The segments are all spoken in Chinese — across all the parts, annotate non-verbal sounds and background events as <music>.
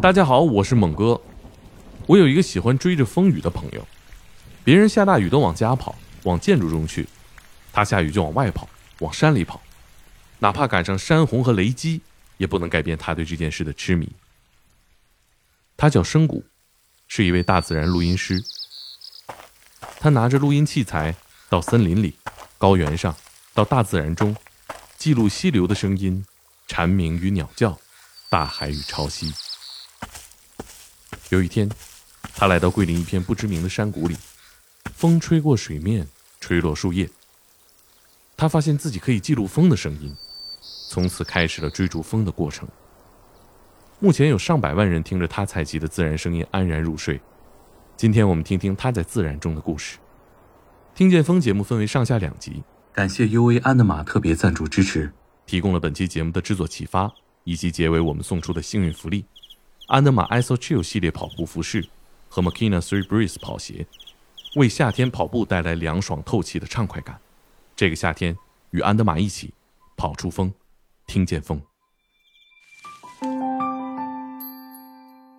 大家好，我是猛哥。我有一个喜欢追着风雨的朋友，别人下大雨都往家跑，往建筑中去，他下雨就往外跑，往山里跑，哪怕赶上山洪和雷击，也不能改变他对这件事的痴迷。他叫深谷，是一位大自然录音师。他拿着录音器材到森林里、高原上，到大自然中，记录溪流的声音、蝉鸣与鸟叫、大海与潮汐。有一天，他来到桂林一片不知名的山谷里，风吹过水面，吹落树叶。他发现自己可以记录风的声音，从此开始了追逐风的过程。目前有上百万人听着他采集的自然声音安然入睡。今天我们听听他在自然中的故事。听见风节目分为上下两集，感谢 UA 安德玛特别赞助支持，提供了本期节目的制作启发，以及结尾我们送出的幸运福利。安德玛 Iso Chill 系列跑步服饰和 Makina Three Breeze 跑鞋，为夏天跑步带来凉爽透气的畅快感。这个夏天，与安德玛一起跑出风，听见风。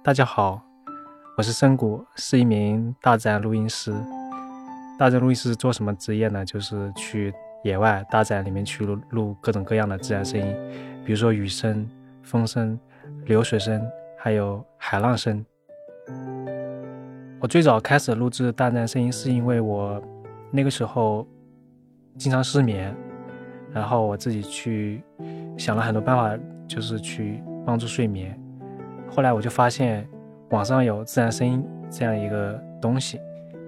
大家好，我是深谷，是一名大自然录音师。大自然录音师做什么职业呢？就是去野外大自然里面去录录各种各样的自然声音，比如说雨声、风声、流水声。还有海浪声。我最早开始录制大自然声音，是因为我那个时候经常失眠，然后我自己去想了很多办法，就是去帮助睡眠。后来我就发现网上有自然声音这样一个东西，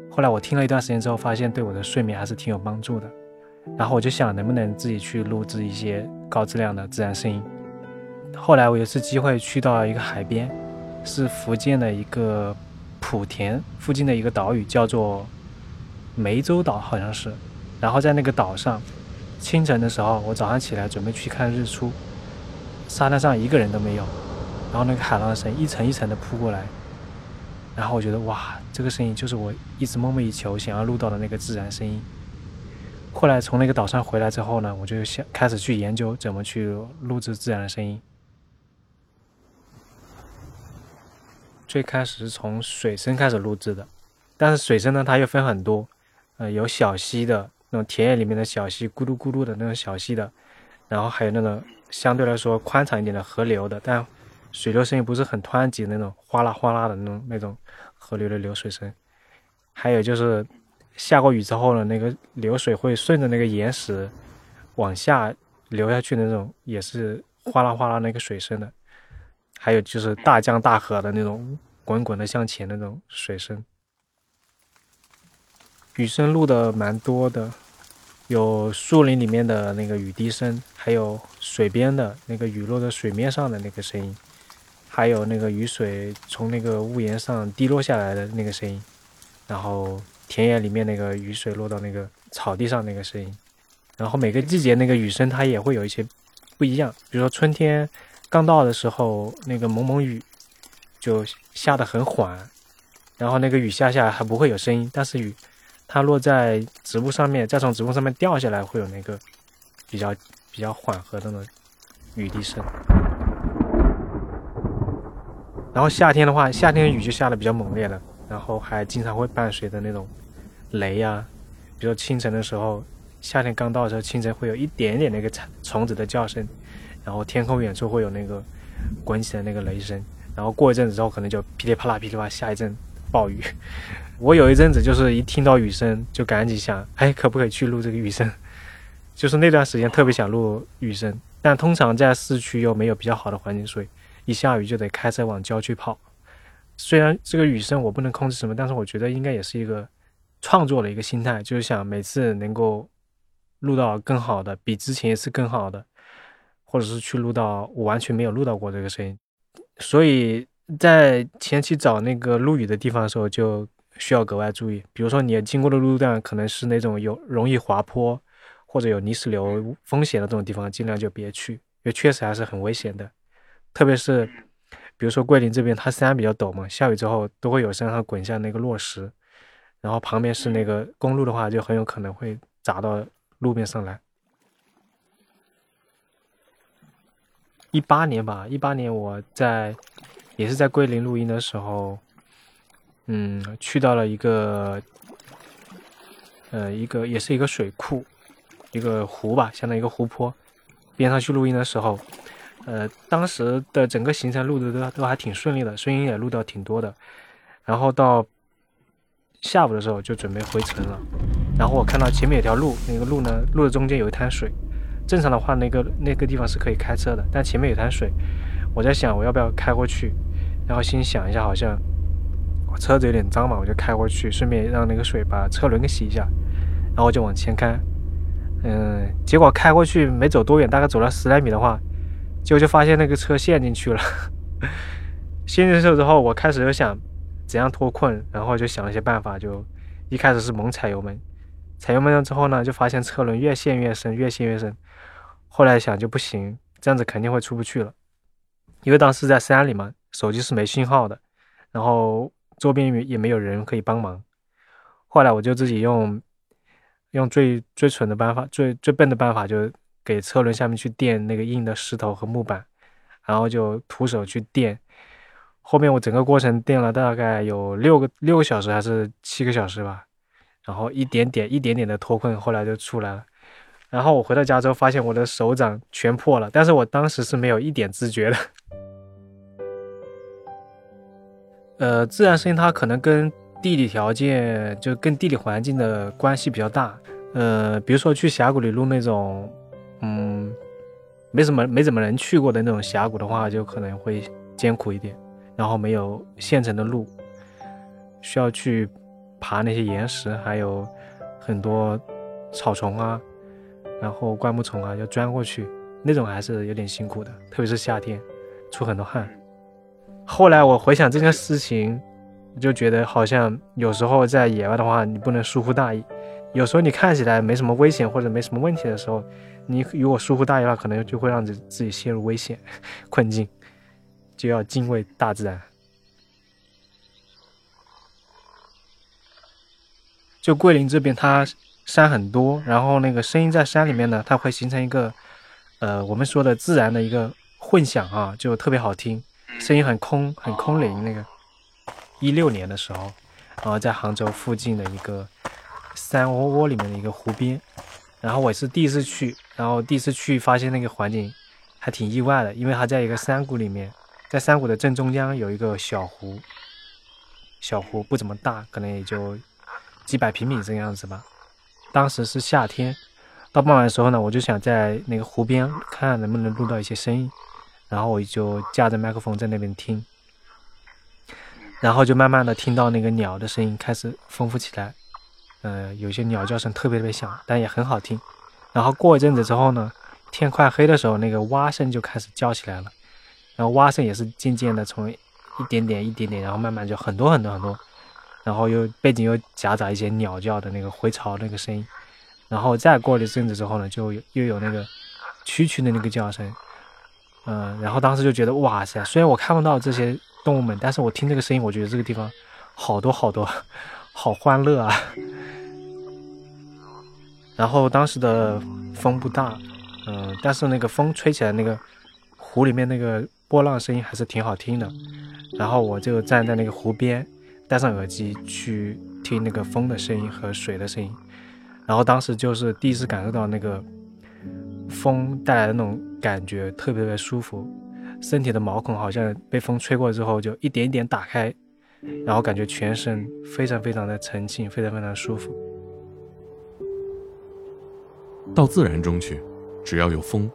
后来我听了一段时间之后，发现对我的睡眠还是挺有帮助的。然后我就想，能不能自己去录制一些高质量的自然声音。后来我有一次机会去到一个海边，是福建的一个莆田附近的一个岛屿，叫做湄洲岛，好像是。然后在那个岛上，清晨的时候，我早上起来准备去看日出，沙滩上一个人都没有，然后那个海浪声一层一层的扑过来，然后我觉得哇，这个声音就是我一直梦寐以求想要录到的那个自然声音。后来从那个岛上回来之后呢，我就想开始去研究怎么去录制自然的声音。最开始是从水声开始录制的，但是水声呢，它又分很多，呃，有小溪的那种田野里面的小溪，咕噜咕噜的那种小溪的，然后还有那种相对来说宽敞一点的河流的，但水流声音不是很湍急的那种哗啦哗啦的那种那种河流的流水声，还有就是下过雨之后呢，那个流水会顺着那个岩石往下流下去的那种，也是哗啦哗啦那个水声的。还有就是大江大河的那种滚滚的向前的那种水声，雨声录的蛮多的，有树林里面的那个雨滴声，还有水边的那个雨落在水面上的那个声音，还有那个雨水从那个屋檐上滴落下来的那个声音，然后田野里面那个雨水落到那个草地上那个声音，然后每个季节那个雨声它也会有一些不一样，比如说春天。刚到的时候，那个蒙蒙雨就下得很缓，然后那个雨下下来还不会有声音，但是雨它落在植物上面，再从植物上面掉下来，会有那个比较比较缓和的那种雨滴声。然后夏天的话，夏天的雨就下的比较猛烈了，然后还经常会伴随着那种雷呀，比如清晨的时候，夏天刚到的时候，清晨会有一点点那个虫子的叫声。然后天空远处会有那个滚起的那个雷声，然后过一阵子之后，可能就噼里啪啦噼里啪啦下一阵暴雨。<laughs> 我有一阵子就是一听到雨声就赶紧想，哎，可不可以去录这个雨声？就是那段时间特别想录雨声，但通常在市区又没有比较好的环境，所以一下雨就得开车往郊区跑。虽然这个雨声我不能控制什么，但是我觉得应该也是一个创作的一个心态，就是想每次能够录到更好的，比之前一次更好的。或者是去录到我完全没有录到过这个声音，所以在前期找那个录雨的地方的时候，就需要格外注意。比如说你经过的路段可能是那种有容易滑坡或者有泥石流风险的这种地方，尽量就别去，因为确实还是很危险的。特别是比如说桂林这边，它山比较陡嘛，下雨之后都会有山上滚下那个落石，然后旁边是那个公路的话，就很有可能会砸到路面上来。一八年吧，一八年我在也是在桂林录音的时候，嗯，去到了一个，呃，一个也是一个水库，一个湖吧，相当于一个湖泊边上去录音的时候，呃，当时的整个行程录的都都还挺顺利的，声音也录到挺多的，然后到下午的时候就准备回城了，然后我看到前面有条路，那个路呢，路的中间有一滩水。正常的话，那个那个地方是可以开车的，但前面有滩水，我在想我要不要开过去，然后心想一下，好像我车子有点脏嘛，我就开过去，顺便让那个水把车轮给洗一下，然后我就往前开，嗯，结果开过去没走多远，大概走了十来米的话，结果就发现那个车陷进去了。陷进去之后，我开始就想怎样脱困，然后就想了一些办法，就一开始是猛踩油门，踩油门了之后呢，就发现车轮越陷越深，越陷越深。后来想就不行，这样子肯定会出不去了，因为当时在山里嘛，手机是没信号的，然后周边也没有人可以帮忙。后来我就自己用用最最蠢的办法，最最笨的办法，就给车轮下面去垫那个硬的石头和木板，然后就徒手去垫。后面我整个过程垫了大概有六个六个小时还是七个小时吧，然后一点点一点点的脱困，后来就出来了。然后我回到家之后，发现我的手掌全破了，但是我当时是没有一点知觉的。呃，自然声音它可能跟地理条件，就跟地理环境的关系比较大。呃，比如说去峡谷里录那种，嗯，没什么没怎么人去过的那种峡谷的话，就可能会艰苦一点，然后没有现成的路，需要去爬那些岩石，还有很多草丛啊。然后灌木丛啊，要钻过去，那种还是有点辛苦的，特别是夏天，出很多汗。后来我回想这件事情，就觉得好像有时候在野外的话，你不能疏忽大意。有时候你看起来没什么危险或者没什么问题的时候，你如果疏忽大意的话，可能就会让自自己陷入危险 <laughs> 困境，就要敬畏大自然。就桂林这边，它。山很多，然后那个声音在山里面呢，它会形成一个，呃，我们说的自然的一个混响啊，就特别好听，声音很空，很空灵。那个一六年的时候，然后在杭州附近的一个山窝窝里面的一个湖边，然后我是第一次去，然后第一次去发现那个环境还挺意外的，因为它在一个山谷里面，在山谷的正中央有一个小湖，小湖不怎么大，可能也就几百平米这个样子吧。当时是夏天，到傍晚的时候呢，我就想在那个湖边看看能不能录到一些声音，然后我就架着麦克风在那边听，然后就慢慢的听到那个鸟的声音开始丰富起来，呃，有些鸟叫声特别特别响，但也很好听。然后过一阵子之后呢，天快黑的时候，那个蛙声就开始叫起来了，然后蛙声也是渐渐的从一点点一点点，然后慢慢就很多很多很多。然后又背景又夹杂一些鸟叫的那个回巢那个声音，然后再过了一阵子之后呢，就又有那个蛐蛐的那个叫声，嗯，然后当时就觉得哇塞，虽然我看不到这些动物们，但是我听这个声音，我觉得这个地方好多好多，好欢乐啊。然后当时的风不大，嗯，但是那个风吹起来，那个湖里面那个波浪声音还是挺好听的。然后我就站在那个湖边。戴上耳机去听那个风的声音和水的声音，然后当时就是第一次感受到那个风带来的那种感觉，特别特别舒服，身体的毛孔好像被风吹过之后就一点一点打开，然后感觉全身非常非常的沉静，非常非常舒服。到自然中去，只要有风，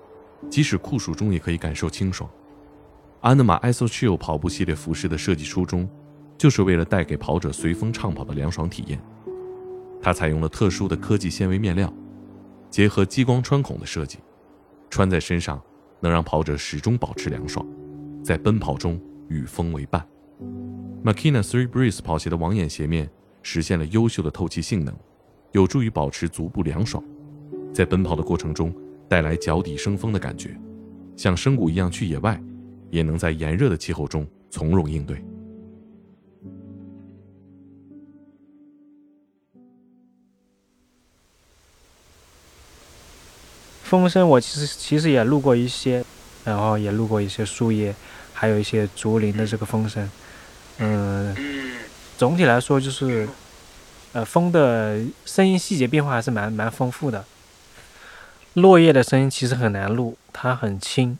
即使酷暑中也可以感受清爽。安德玛 Iso Chill 跑步系列服饰的设计初衷。就是为了带给跑者随风畅跑的凉爽体验，它采用了特殊的科技纤维面料，结合激光穿孔的设计，穿在身上能让跑者始终保持凉爽，在奔跑中与风为伴。Makina Three Breeze 跑鞋的网眼鞋面实现了优秀的透气性能，有助于保持足部凉爽，在奔跑的过程中带来脚底生风的感觉，像深谷一样去野外，也能在炎热的气候中从容应对。风声我其实其实也录过一些，然后也录过一些树叶，还有一些竹林的这个风声。嗯，总体来说就是，呃，风的声音细节变化还是蛮蛮丰富的。落叶的声音其实很难录，它很轻，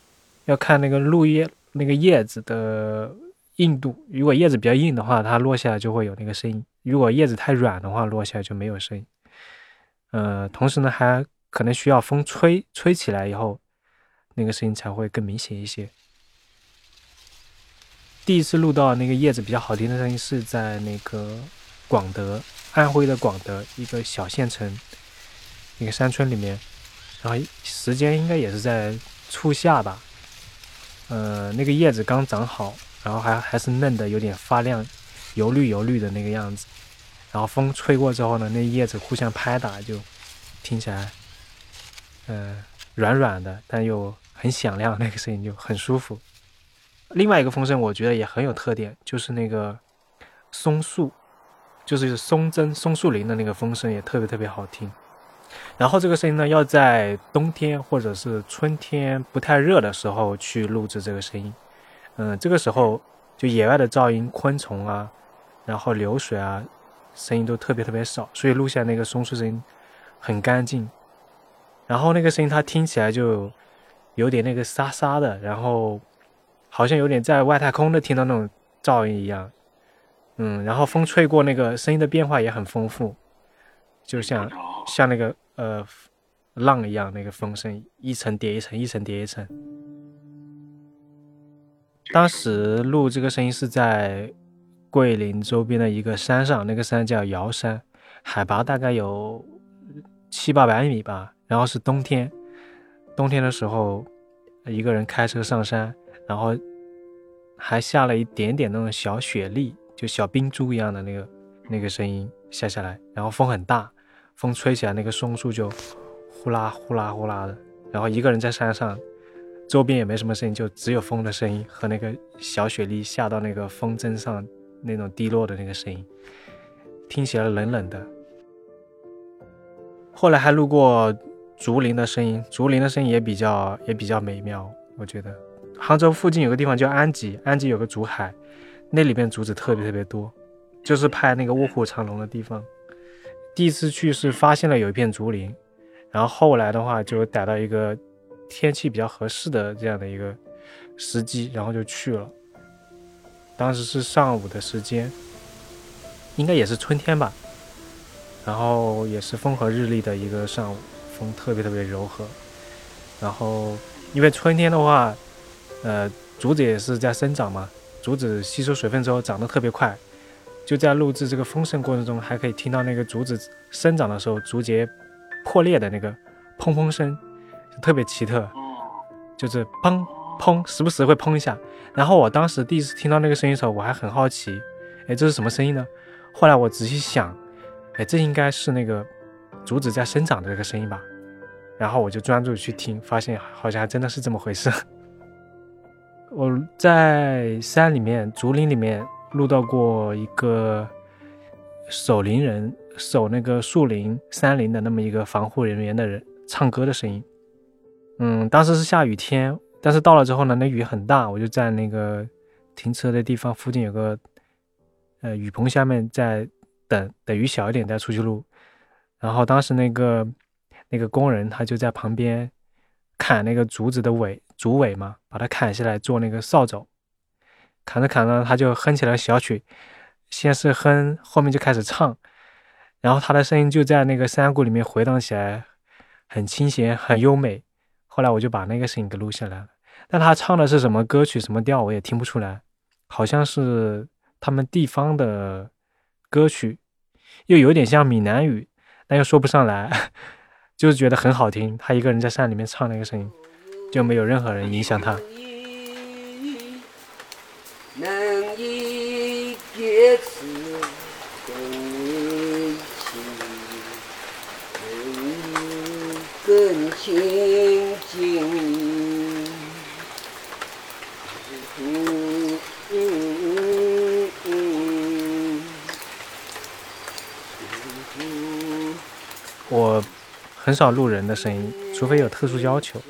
要看那个落叶那个叶子的硬度。如果叶子比较硬的话，它落下来就会有那个声音；如果叶子太软的话，落下来就没有声音。呃，同时呢，还可能需要风吹吹起来以后，那个声音才会更明显一些。第一次录到那个叶子比较好听的声音是在那个广德，安徽的广德一个小县城，一个山村里面，然后时间应该也是在初夏吧，呃，那个叶子刚长好，然后还还是嫩的，有点发亮，油绿油绿的那个样子，然后风吹过之后呢，那叶子互相拍打，就听起来，呃，软软的，但又很响亮，那个声音就很舒服。另外一个风声，我觉得也很有特点，就是那个松树，就是松针、松树林的那个风声也特别特别好听。然后这个声音呢，要在冬天或者是春天不太热的时候去录制这个声音。嗯，这个时候就野外的噪音、昆虫啊，然后流水啊，声音都特别特别少，所以录下那个松树声音很干净。然后那个声音它听起来就有点那个沙沙的，然后。好像有点在外太空的听到那种噪音一样，嗯，然后风吹过那个声音的变化也很丰富，就像像那个呃浪一样，那个风声一层叠一层，一层叠一层。当时录这个声音是在桂林周边的一个山上，那个山叫瑶山，海拔大概有七八百米吧，然后是冬天，冬天的时候一个人开车上山。然后还下了一点点那种小雪粒，就小冰珠一样的那个那个声音下下来，然后风很大，风吹起来那个松树就呼啦呼啦呼啦的。然后一个人在山上，周边也没什么声音，就只有风的声音和那个小雪粒下到那个风筝上那种滴落的那个声音，听起来冷冷的。后来还路过竹林的声音，竹林的声音也比较也比较美妙，我觉得。杭州附近有个地方叫安吉，安吉有个竹海，那里边竹子特别特别多，就是拍那个卧虎藏龙的地方。第一次去是发现了有一片竹林，然后后来的话就逮到一个天气比较合适的这样的一个时机，然后就去了。当时是上午的时间，应该也是春天吧，然后也是风和日丽的一个上午，风特别特别柔和。然后因为春天的话。呃，竹子也是在生长嘛，竹子吸收水分之后长得特别快，就在录制这个风声过程中，还可以听到那个竹子生长的时候竹节破裂的那个砰砰声，特别奇特，就是砰砰，时不时会砰一下。然后我当时第一次听到那个声音的时候，我还很好奇，哎，这是什么声音呢？后来我仔细想，哎，这应该是那个竹子在生长的这个声音吧。然后我就专注去听，发现好像还真的是这么回事。我在山里面、竹林里面录到过一个守林人守那个树林、山林的那么一个防护人员的人唱歌的声音。嗯，当时是下雨天，但是到了之后呢，那雨很大，我就在那个停车的地方附近有个呃雨棚下面在等等雨小一点再出去录。然后当时那个那个工人他就在旁边砍那个竹子的尾。竹尾嘛，把它砍下来做那个扫帚，砍着砍着，他就哼起了小曲，先是哼，后面就开始唱，然后他的声音就在那个山谷里面回荡起来，很清闲，很优美。后来我就把那个声音给录下来了，但他唱的是什么歌曲，什么调，我也听不出来，好像是他们地方的歌曲，又有点像闽南语，但又说不上来，<laughs> 就是觉得很好听。他一个人在山里面唱那个声音。就没有任何人影响他。很少录人的声音，除非有特殊要求。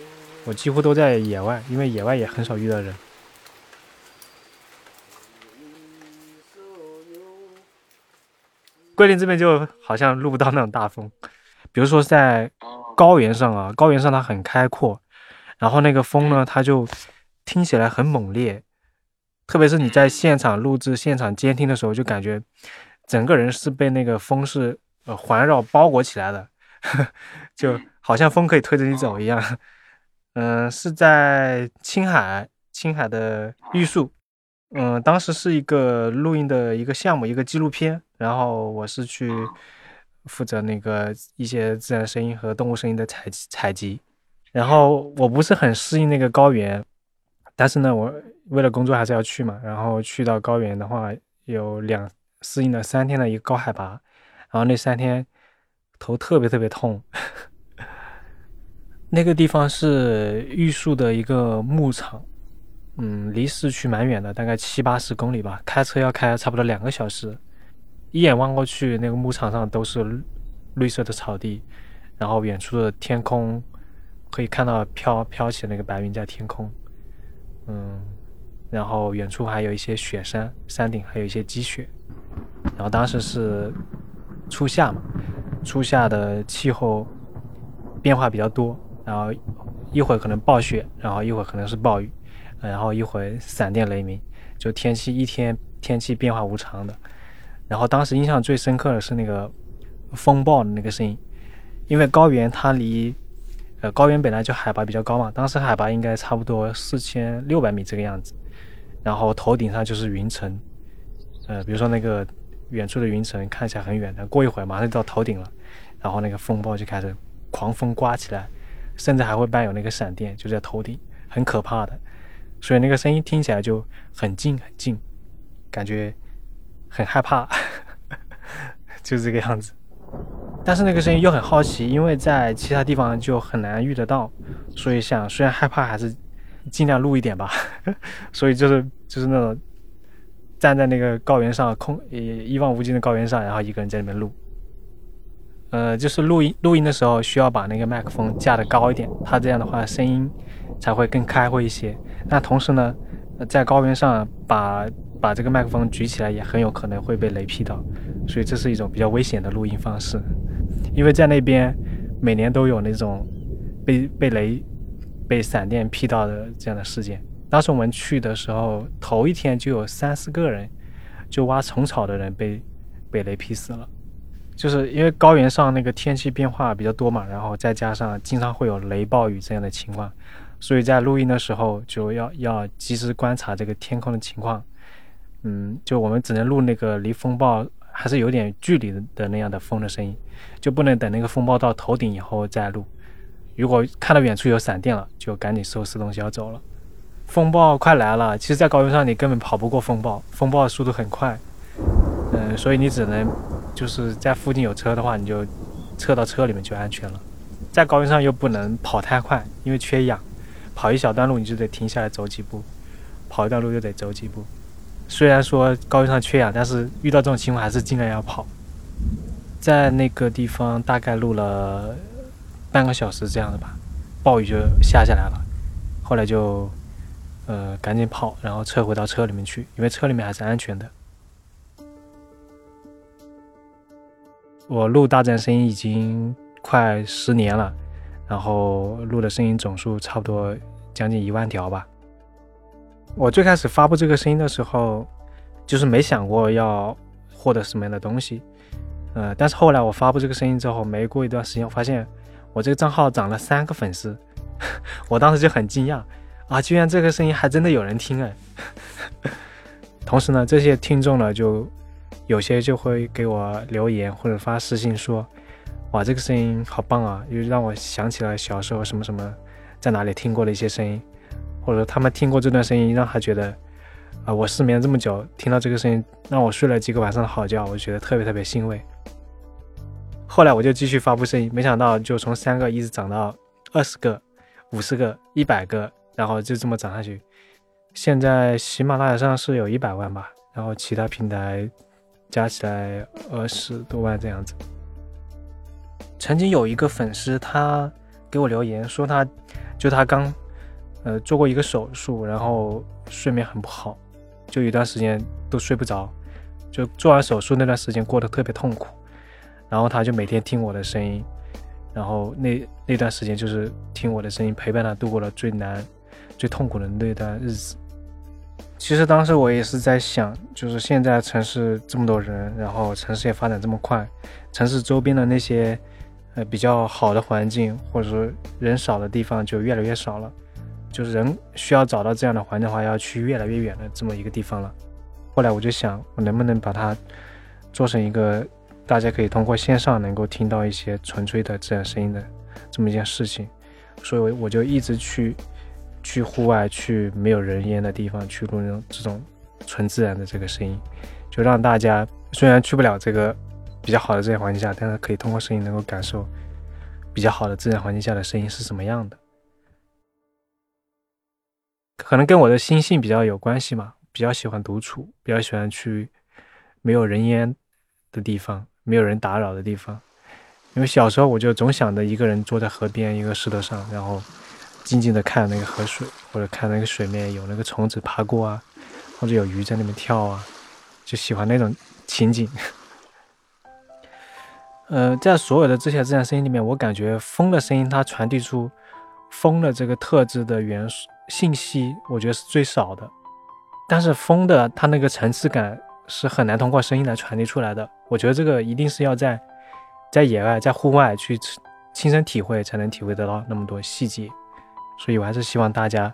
我几乎都在野外，因为野外也很少遇到人。桂林这边就好像录不到那种大风，比如说在高原上啊，高原上它很开阔，然后那个风呢，它就听起来很猛烈。特别是你在现场录制、现场监听的时候，就感觉整个人是被那个风是呃环绕包裹起来的。就好像风可以推着你走一样。嗯，是在青海，青海的玉树。嗯，当时是一个录音的一个项目，一个纪录片。然后我是去负责那个一些自然声音和动物声音的采采集。然后我不是很适应那个高原，但是呢，我为了工作还是要去嘛。然后去到高原的话，有两适应了三天的一个高海拔。然后那三天头特别特别痛。那个地方是玉树的一个牧场。嗯，离市区蛮远的，大概七八十公里吧，开车要开差不多两个小时。一眼望过去，那个牧场上都是绿色的草地，然后远处的天空可以看到飘飘起那个白云在天空。嗯，然后远处还有一些雪山，山顶还有一些积雪。然后当时是初夏嘛，初夏的气候变化比较多，然后一会儿可能暴雪，然后一会儿可能是暴雨。然后一会闪电雷鸣，就天气一天天气变化无常的。然后当时印象最深刻的是那个风暴的那个声音，因为高原它离呃高原本来就海拔比较高嘛，当时海拔应该差不多四千六百米这个样子。然后头顶上就是云层，呃，比如说那个远处的云层看起来很远，但过一会儿马上就到头顶了，然后那个风暴就开始狂风刮起来，甚至还会伴有那个闪电，就在头顶，很可怕的。所以那个声音听起来就很近很近，感觉很害怕，<laughs> 就这个样子。但是那个声音又很好奇，因为在其他地方就很难遇得到，所以想虽然害怕，还是尽量录一点吧。<laughs> 所以就是就是那种站在那个高原上，空一望无际的高原上，然后一个人在那边录。呃，就是录音录音的时候需要把那个麦克风架得高一点，它这样的话声音才会更开阔一些。那同时呢，在高原上把把这个麦克风举起来也很有可能会被雷劈到，所以这是一种比较危险的录音方式。因为在那边每年都有那种被被雷、被闪电劈到的这样的事件。当时我们去的时候，头一天就有三四个人，就挖虫草的人被被雷劈死了。就是因为高原上那个天气变化比较多嘛，然后再加上经常会有雷暴雨这样的情况。所以在录音的时候就要要及时观察这个天空的情况，嗯，就我们只能录那个离风暴还是有点距离的那样的风的声音，就不能等那个风暴到头顶以后再录。如果看到远处有闪电了，就赶紧收拾东西要走了。风暴快来了，其实，在高原上你根本跑不过风暴，风暴速度很快，嗯，所以你只能就是在附近有车的话，你就撤到车里面就安全了。在高原上又不能跑太快，因为缺氧。跑一小段路你就得停下来走几步，跑一段路又得走几步。虽然说高原上缺氧，但是遇到这种情况还是尽量要跑。在那个地方大概录了半个小时这样的吧，暴雨就下下来了。后来就呃赶紧跑，然后撤回到车里面去，因为车里面还是安全的。我录大自然声音已经快十年了。然后录的声音总数差不多将近一万条吧。我最开始发布这个声音的时候，就是没想过要获得什么样的东西，呃，但是后来我发布这个声音之后，没过一段时间，我发现我这个账号涨了三个粉丝，<laughs> 我当时就很惊讶啊，居然这个声音还真的有人听哎。<laughs> 同时呢，这些听众呢，就有些就会给我留言或者发私信说。哇，这个声音好棒啊！又让我想起了小时候什么什么，在哪里听过的一些声音，或者他们听过这段声音，让他觉得啊，我失眠这么久，听到这个声音，让我睡了几个晚上的好觉，我觉得特别特别欣慰。后来我就继续发布声音，没想到就从三个一直涨到二十个、五十个、一百个，然后就这么涨下去。现在喜马拉雅上是有一百万吧，然后其他平台加起来二十多万这样子。曾经有一个粉丝，他给我留言说，他就他刚呃做过一个手术，然后睡眠很不好，就有段时间都睡不着，就做完手术那段时间过得特别痛苦，然后他就每天听我的声音，然后那那段时间就是听我的声音陪伴他度过了最难、最痛苦的那段日子。其实当时我也是在想，就是现在城市这么多人，然后城市也发展这么快，城市周边的那些呃比较好的环境，或者说人少的地方就越来越少了，就是人需要找到这样的环境的话，要去越来越远的这么一个地方了。后来我就想，我能不能把它做成一个大家可以通过线上能够听到一些纯粹的自然声音的这么一件事情，所以我就一直去。去户外，去没有人烟的地方，去录那种这种纯自然的这个声音，就让大家虽然去不了这个比较好的自然环境下，但是可以通过声音能够感受比较好的自然环境下的声音是什么样的。可能跟我的心性比较有关系嘛，比较喜欢独处，比较喜欢去没有人烟的地方，没有人打扰的地方。因为小时候我就总想着一个人坐在河边一个石头上，然后。静静的看那个河水，或者看那个水面有那个虫子爬过啊，或者有鱼在那边跳啊，就喜欢那种情景。<laughs> 呃，在所有的这些自然声音里面，我感觉风的声音它传递出风的这个特质的元素信息，我觉得是最少的。但是风的它那个层次感是很难通过声音来传递出来的。我觉得这个一定是要在在野外、在户外去亲身体会，才能体会得到那么多细节。所以，我还是希望大家，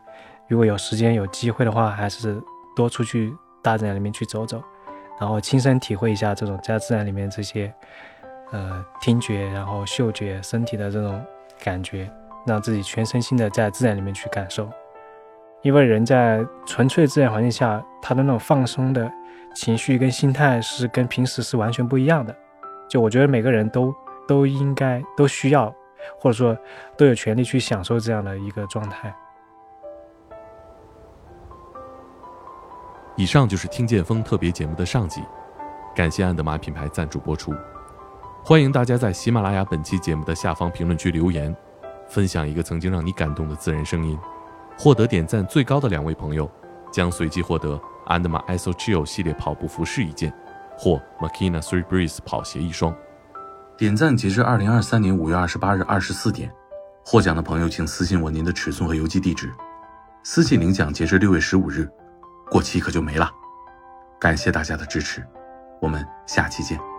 如果有时间、有机会的话，还是多出去大自然里面去走走，然后亲身体会一下这种在自然里面这些，呃，听觉、然后嗅觉、身体的这种感觉，让自己全身心的在自然里面去感受。因为人在纯粹自然环境下，他的那种放松的情绪跟心态是跟平时是完全不一样的。就我觉得每个人都都应该都需要。或者说，都有权利去享受这样的一个状态。以上就是听见风特别节目的上集，感谢安德玛品牌赞助播出。欢迎大家在喜马拉雅本期节目的下方评论区留言，分享一个曾经让你感动的自然声音。获得点赞最高的两位朋友，将随机获得安德玛 ISO c h i l 系列跑步服饰一件，或 Makina Three Breeze 跑鞋一双。点赞截至二零二三年五月二十八日二十四点，获奖的朋友请私信我您的尺寸和邮寄地址。私信领奖截至六月十五日，过期可就没了。感谢大家的支持，我们下期见。